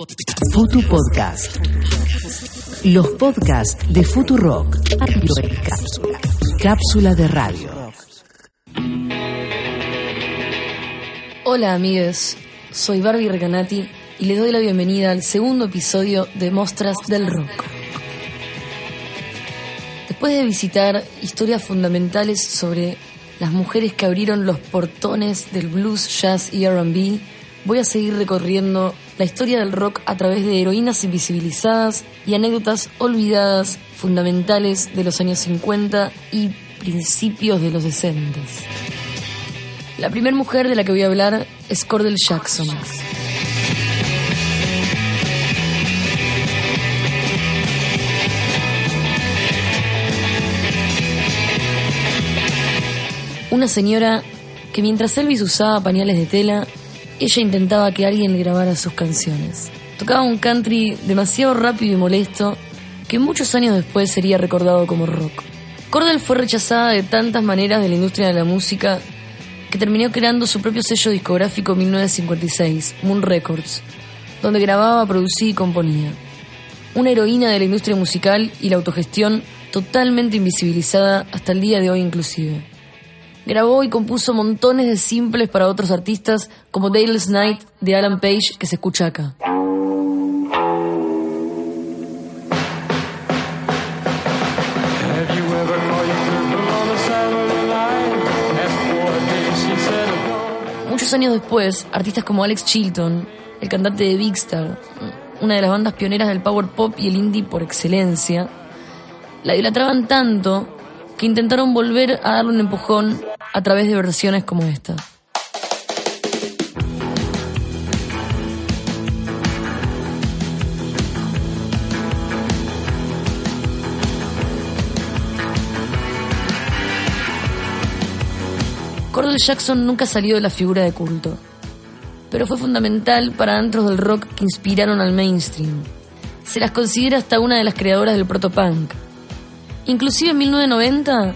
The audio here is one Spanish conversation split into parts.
Futu Podcast. Los podcasts de Futurock. Cápsula. De radio. Hola amigues, soy Barbie Recanati y les doy la bienvenida al segundo episodio de Mostras del Rock. Después de visitar historias fundamentales sobre las mujeres que abrieron los portones del blues, jazz y RB, voy a seguir recorriendo la historia del rock a través de heroínas invisibilizadas y anécdotas olvidadas fundamentales de los años 50 y principios de los 60. La primera mujer de la que voy a hablar es Cordell Jackson. Una señora que mientras Elvis usaba pañales de tela, ella intentaba que alguien le grabara sus canciones. Tocaba un country demasiado rápido y molesto que muchos años después sería recordado como rock. Cordell fue rechazada de tantas maneras de la industria de la música que terminó creando su propio sello discográfico en 1956, Moon Records, donde grababa, producía y componía. Una heroína de la industria musical y la autogestión totalmente invisibilizada hasta el día de hoy inclusive. Grabó y compuso montones de simples para otros artistas como Dale's Night de Alan Page que se escucha acá. Muchos años después, artistas como Alex Chilton, el cantante de Big Star, una de las bandas pioneras del power pop y el indie por excelencia, la idolatraban tanto que intentaron volver a darle un empujón a través de versiones como esta. Cordell Jackson nunca salió de la figura de culto, pero fue fundamental para antros del rock que inspiraron al mainstream. Se las considera hasta una de las creadoras del protopunk. Inclusive en 1990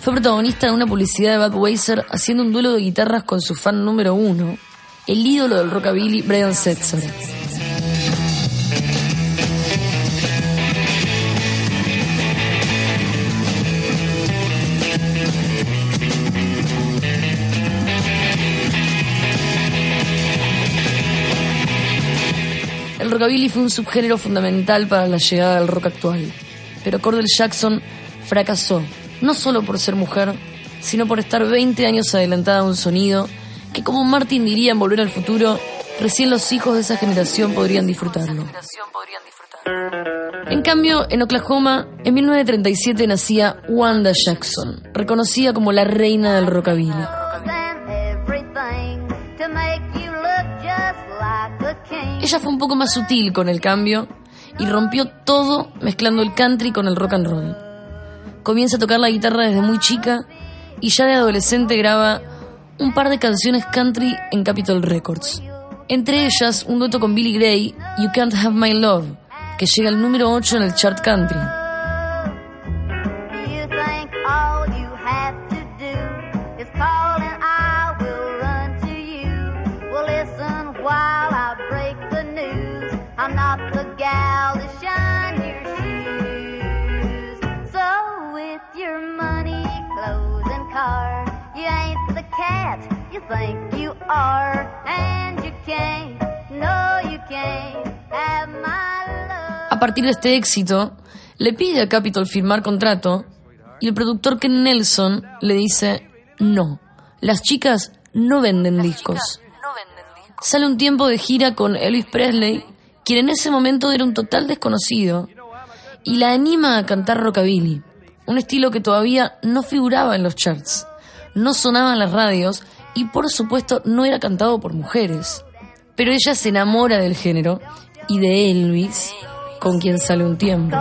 fue protagonista de una publicidad de Budweiser haciendo un duelo de guitarras con su fan número uno, el ídolo del rockabilly Brian Setzer. El rockabilly fue un subgénero fundamental para la llegada del rock actual, pero Cordell Jackson fracasó, no solo por ser mujer, sino por estar 20 años adelantada a un sonido que, como Martin diría en Volver al Futuro, recién los hijos de esa generación podrían disfrutarlo. En cambio, en Oklahoma, en 1937 nacía Wanda Jackson, reconocida como la reina del rockabilly. Ella fue un poco más sutil con el cambio y rompió todo mezclando el country con el rock and roll. Comienza a tocar la guitarra desde muy chica y ya de adolescente graba un par de canciones country en Capitol Records. Entre ellas, un dueto con Billy Gray, You Can't Have My Love, que llega al número 8 en el chart country. A partir de este éxito, le pide a Capitol firmar contrato y el productor Ken Nelson le dice, no, las chicas no venden discos. Sale un tiempo de gira con Elvis Presley, quien en ese momento era un total desconocido, y la anima a cantar rockabilly, un estilo que todavía no figuraba en los charts, no sonaba en las radios y por supuesto no era cantado por mujeres. Pero ella se enamora del género y de Elvis, con quien sale un tiempo.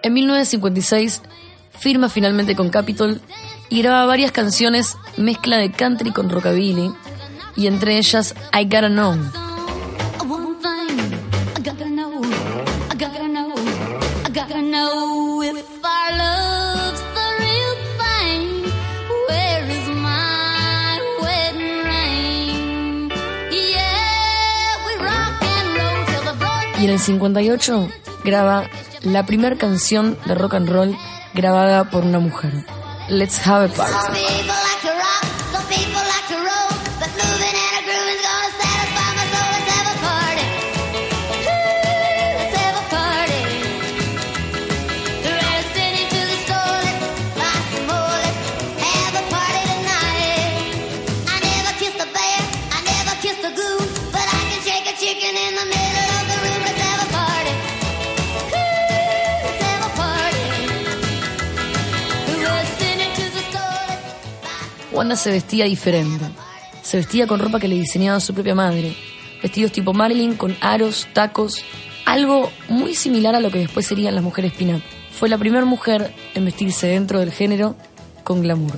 En 1956 firma finalmente con Capitol y graba varias canciones mezcla de country con rockabilly y entre ellas I Gotta Know. El 58 graba la primera canción de rock and roll grabada por una mujer. Let's have a party. Wanda se vestía diferente. Se vestía con ropa que le diseñaba su propia madre. Vestidos tipo Marilyn con aros, tacos, algo muy similar a lo que después serían las mujeres pin-up. Fue la primera mujer en vestirse dentro del género con glamour.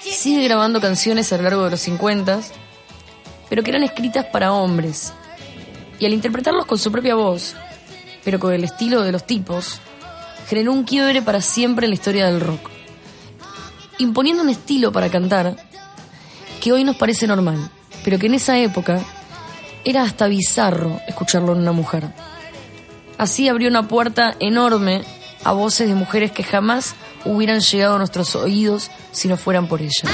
Sigue grabando canciones a lo largo de los 50, pero que eran escritas para hombres. Y al interpretarlos con su propia voz, pero con el estilo de los tipos, generó un quiebre para siempre en la historia del rock, imponiendo un estilo para cantar que hoy nos parece normal, pero que en esa época era hasta bizarro escucharlo en una mujer. Así abrió una puerta enorme a voces de mujeres que jamás hubieran llegado a nuestros oídos si no fueran por ella.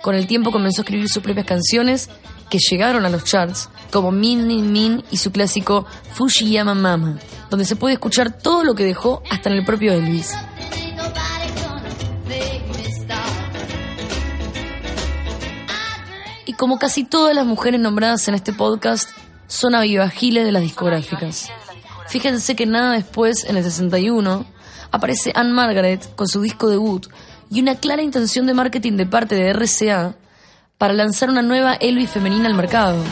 Con el tiempo comenzó a escribir sus propias canciones que llegaron a los charts, como Min Min Min y su clásico Fushiyama Mama, donde se puede escuchar todo lo que dejó hasta en el propio Elvis. Y como casi todas las mujeres nombradas en este podcast, son avivajiles de las discográficas. Fíjense que nada después, en el 61, aparece Anne Margaret con su disco debut y una clara intención de marketing de parte de RCA para lanzar una nueva Elvis femenina al mercado.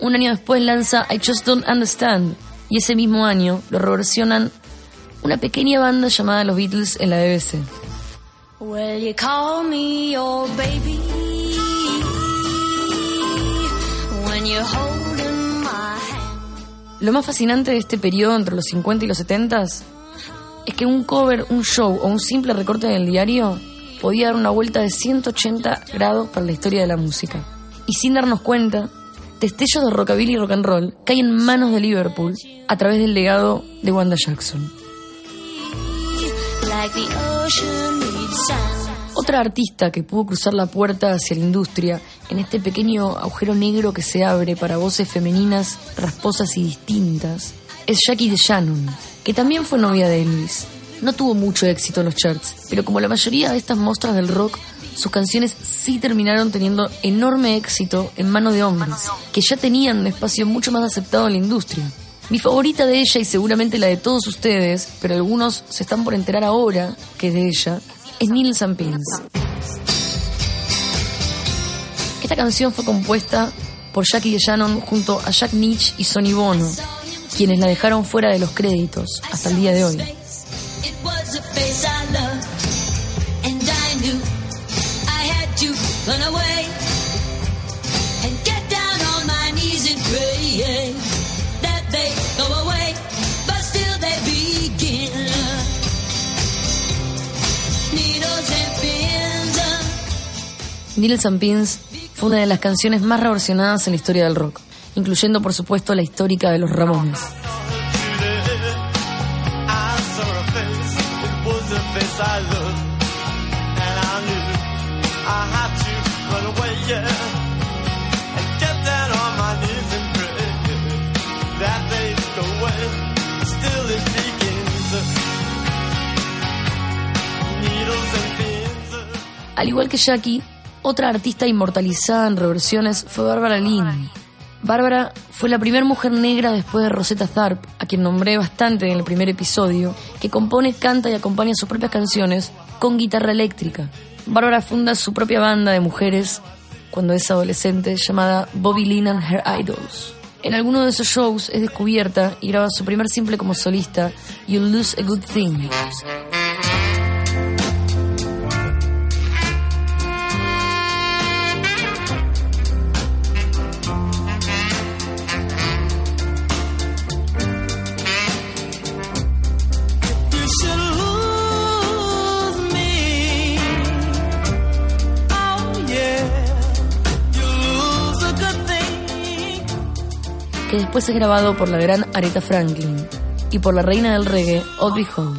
Un año después lanza I Just Don't Understand y ese mismo año lo reversionan una pequeña banda llamada Los Beatles en la BBC. Lo más fascinante de este periodo entre los 50 y los 70 es que un cover, un show o un simple recorte del diario podía dar una vuelta de 180 grados para la historia de la música. Y sin darnos cuenta, destellos de rockabilly y rock and roll caen en manos de Liverpool a través del legado de Wanda Jackson. Otra artista que pudo cruzar la puerta hacia la industria en este pequeño agujero negro que se abre para voces femeninas rasposas y distintas es Jackie DeShannon, que también fue novia de Elvis. No tuvo mucho éxito en los charts, pero como la mayoría de estas mostras del rock, sus canciones sí terminaron teniendo enorme éxito en manos de hombres, que ya tenían un espacio mucho más aceptado en la industria. Mi favorita de ella y seguramente la de todos ustedes, pero algunos se están por enterar ahora que es de ella, es Neil Pins. Esta canción fue compuesta por Jackie DeShannon junto a Jack Nietzsche y Sonny Bono, quienes la dejaron fuera de los créditos hasta el día de hoy. Needles and Pins fue una de las canciones más reversionadas en la historia del rock incluyendo por supuesto la histórica de los Ramones. Al igual que Jackie, otra artista inmortalizada en reversiones fue Barbara Lynn, Bárbara fue la primera mujer negra después de Rosetta Tharpe, a quien nombré bastante en el primer episodio, que compone, canta y acompaña sus propias canciones con guitarra eléctrica. Bárbara funda su propia banda de mujeres cuando es adolescente llamada Bobby Lynn and Her Idols. En alguno de esos shows es descubierta y graba su primer simple como solista, You'll Lose a Good Thing. Después es grabado por la gran Aretha Franklin y por la reina del reggae, Audrey Hall.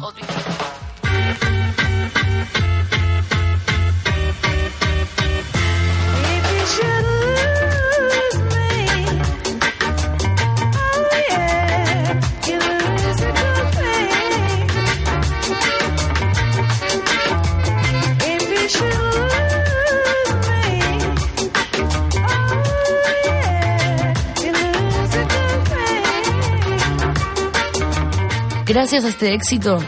Gracias a este éxito,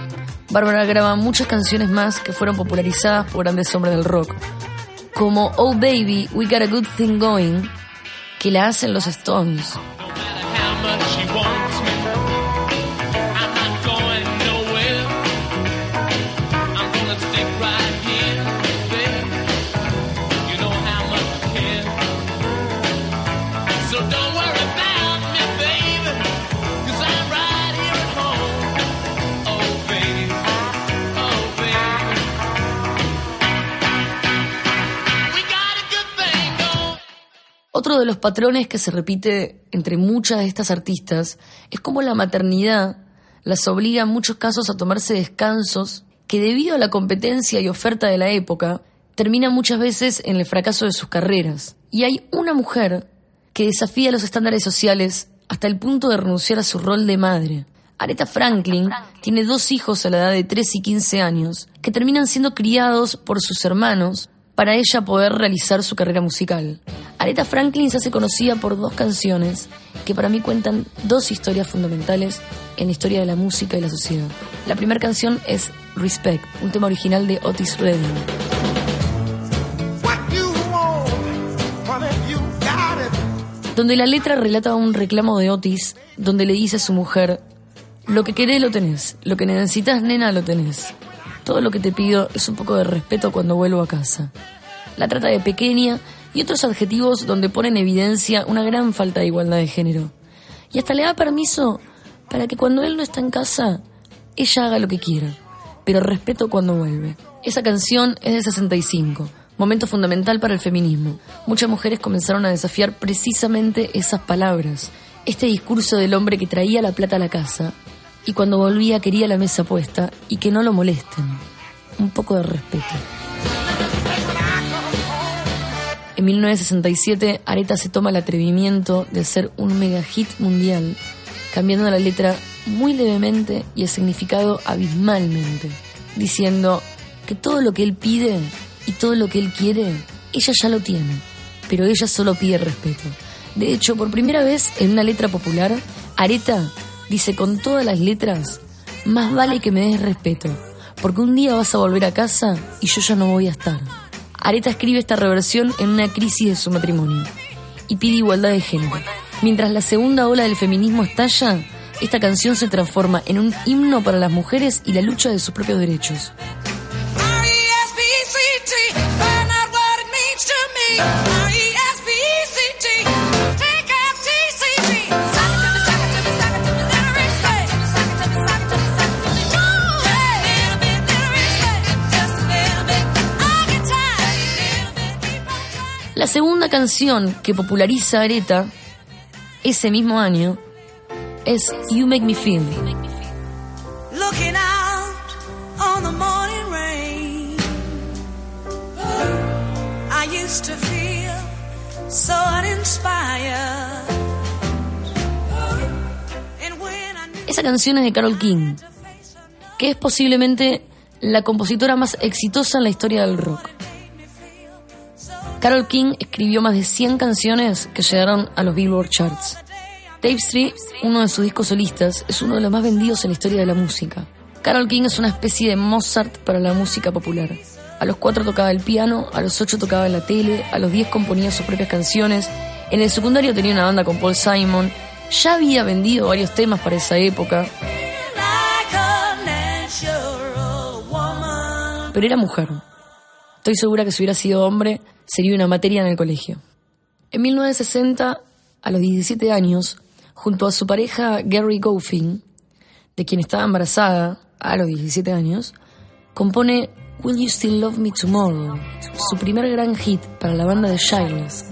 Bárbara graba muchas canciones más que fueron popularizadas por grandes hombres del rock, como Oh Baby, We Got a Good Thing Going, que la hacen los Stones. Otro de los patrones que se repite entre muchas de estas artistas es cómo la maternidad las obliga en muchos casos a tomarse descansos que debido a la competencia y oferta de la época terminan muchas veces en el fracaso de sus carreras. Y hay una mujer que desafía los estándares sociales hasta el punto de renunciar a su rol de madre. Aretha Franklin tiene dos hijos a la edad de 13 y 15 años que terminan siendo criados por sus hermanos para ella poder realizar su carrera musical. Aretha Franklin se hace conocida por dos canciones que para mí cuentan dos historias fundamentales en la historia de la música y la sociedad. La primera canción es Respect, un tema original de Otis Redding. Donde la letra relata un reclamo de Otis, donde le dice a su mujer, lo que querés lo tenés, lo que necesitas, nena, lo tenés. Todo lo que te pido es un poco de respeto cuando vuelvo a casa. La trata de pequeña y otros adjetivos donde pone en evidencia una gran falta de igualdad de género. Y hasta le da permiso para que cuando él no está en casa, ella haga lo que quiera, pero respeto cuando vuelve. Esa canción es de 65, momento fundamental para el feminismo. Muchas mujeres comenzaron a desafiar precisamente esas palabras, este discurso del hombre que traía la plata a la casa y cuando volvía quería la mesa puesta y que no lo molesten. Un poco de respeto. En 1967, Aretha se toma el atrevimiento de hacer un mega hit mundial, cambiando la letra muy levemente y el significado abismalmente, diciendo que todo lo que él pide y todo lo que él quiere, ella ya lo tiene, pero ella solo pide respeto. De hecho, por primera vez en una letra popular, Aretha dice con todas las letras, más vale que me des respeto, porque un día vas a volver a casa y yo ya no voy a estar. Areta escribe esta reversión en una crisis de su matrimonio y pide igualdad de género. Mientras la segunda ola del feminismo estalla, esta canción se transforma en un himno para las mujeres y la lucha de sus propios derechos. La segunda canción que populariza Aretha ese mismo año es You Make Me Feel. Esa canción es de Carol King, que es posiblemente la compositora más exitosa en la historia del rock. Carol King escribió más de 100 canciones que llegaron a los Billboard Charts. Dave Street, uno de sus discos solistas, es uno de los más vendidos en la historia de la música. Carol King es una especie de Mozart para la música popular. A los cuatro tocaba el piano, a los ocho tocaba en la tele, a los diez componía sus propias canciones. En el secundario tenía una banda con Paul Simon. Ya había vendido varios temas para esa época. Pero era mujer. Estoy segura que si hubiera sido hombre, sería una materia en el colegio. En 1960, a los 17 años, junto a su pareja Gary Goffin, de quien estaba embarazada a los 17 años, compone Will You Still Love Me Tomorrow, su primer gran hit para la banda de Shyless.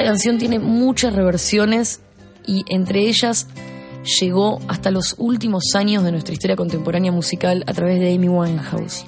Esta canción tiene muchas reversiones y entre ellas llegó hasta los últimos años de nuestra historia contemporánea musical a través de Amy Winehouse.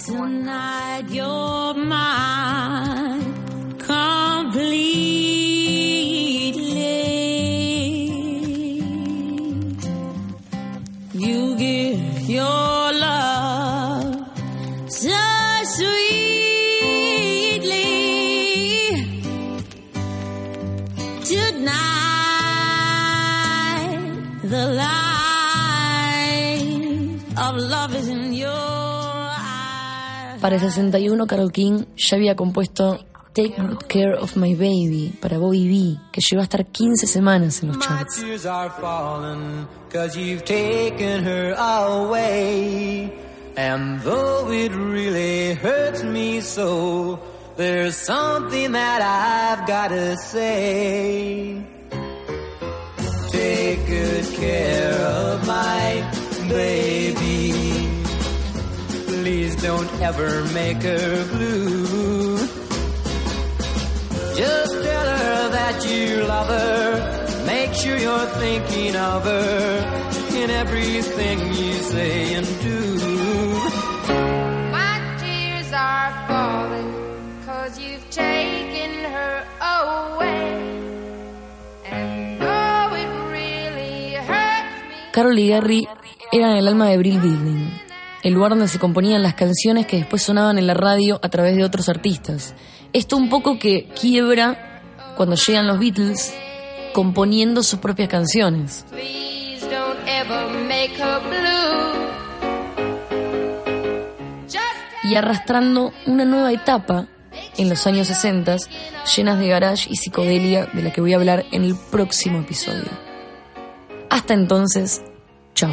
Para el 61, Carol King ya había compuesto Take Good Care of My Baby para Bobby B, que llegó a estar 15 semanas en los charts. And though it really hurts me so, there's something that I've gotta say. Take good care of my baby. Don't ever make her blue. Just tell her that you love her. Make sure you're thinking of her in everything you say and do. My tears are falling cause you've taken her away. And though it really hurts me. Carol y Gary eran el alma de Brill Building el lugar donde se componían las canciones que después sonaban en la radio a través de otros artistas. Esto un poco que quiebra cuando llegan los Beatles componiendo sus propias canciones. Y arrastrando una nueva etapa en los años 60 llenas de garage y psicodelia de la que voy a hablar en el próximo episodio. Hasta entonces, chao.